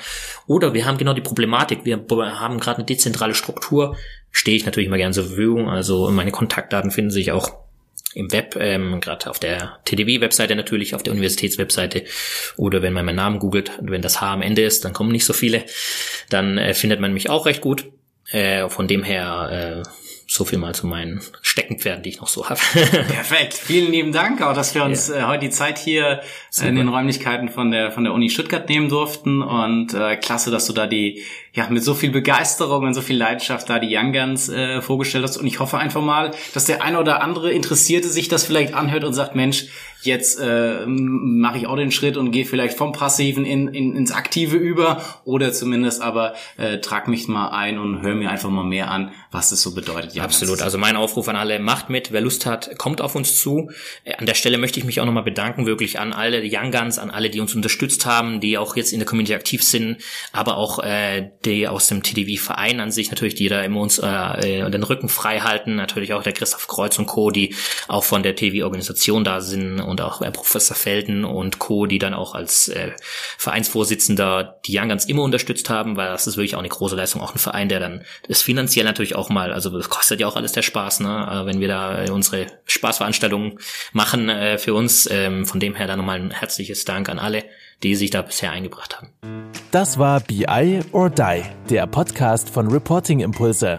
Oder wir haben genau die Problematik, wir haben gerade eine dezentrale Struktur, stehe ich natürlich mal gerne zur Verfügung, also meine Kontaktdaten finden sich auch im Web, ähm, gerade auf der TDW-Webseite natürlich, auf der Universitätswebseite. Oder wenn man meinen Namen googelt, wenn das H am Ende ist, dann kommen nicht so viele, dann äh, findet man mich auch recht gut. Äh, von dem her äh, so viel mal zu meinen Steckenpferden, die ich noch so habe. Perfekt. Vielen lieben Dank, auch dass wir uns ja. äh, heute die Zeit hier Super. in den Räumlichkeiten von der von der Uni Stuttgart nehmen durften und äh, klasse, dass du da die ja mit so viel Begeisterung und so viel Leidenschaft da die Young Guns äh, vorgestellt hast und ich hoffe einfach mal, dass der eine oder andere Interessierte sich das vielleicht anhört und sagt, Mensch, jetzt äh, mache ich auch den Schritt und gehe vielleicht vom Passiven in, in, ins Aktive über oder zumindest aber äh, trag mich mal ein und hör mir einfach mal mehr an, was es so bedeutet. Ja, Absolut. Also mein Aufruf an alle, macht mit. Wer Lust hat, kommt auf uns zu. Äh, an der Stelle möchte ich mich auch nochmal bedanken, wirklich an alle Young Guns, an alle, die uns unterstützt haben, die auch jetzt in der Community aktiv sind, aber auch äh, die aus dem TDV-Verein an sich natürlich, die da immer uns äh, äh, den Rücken frei halten. Natürlich auch der Christoph Kreuz und Co., die auch von der TV-Organisation da sind und auch äh, Professor Felden und Co., die dann auch als äh, Vereinsvorsitzender die Young immer unterstützt haben, weil das ist wirklich auch eine große Leistung, auch ein Verein, der dann das finanziell natürlich auch mal, also das kostet ja auch alles der Spaß, ne, äh, wenn wir da unsere Spaßveranstaltungen machen äh, für uns. Ähm, von dem her dann nochmal ein herzliches Dank an alle, die sich da bisher eingebracht haben. Das war BI or Die, der Podcast von Reporting Impulse.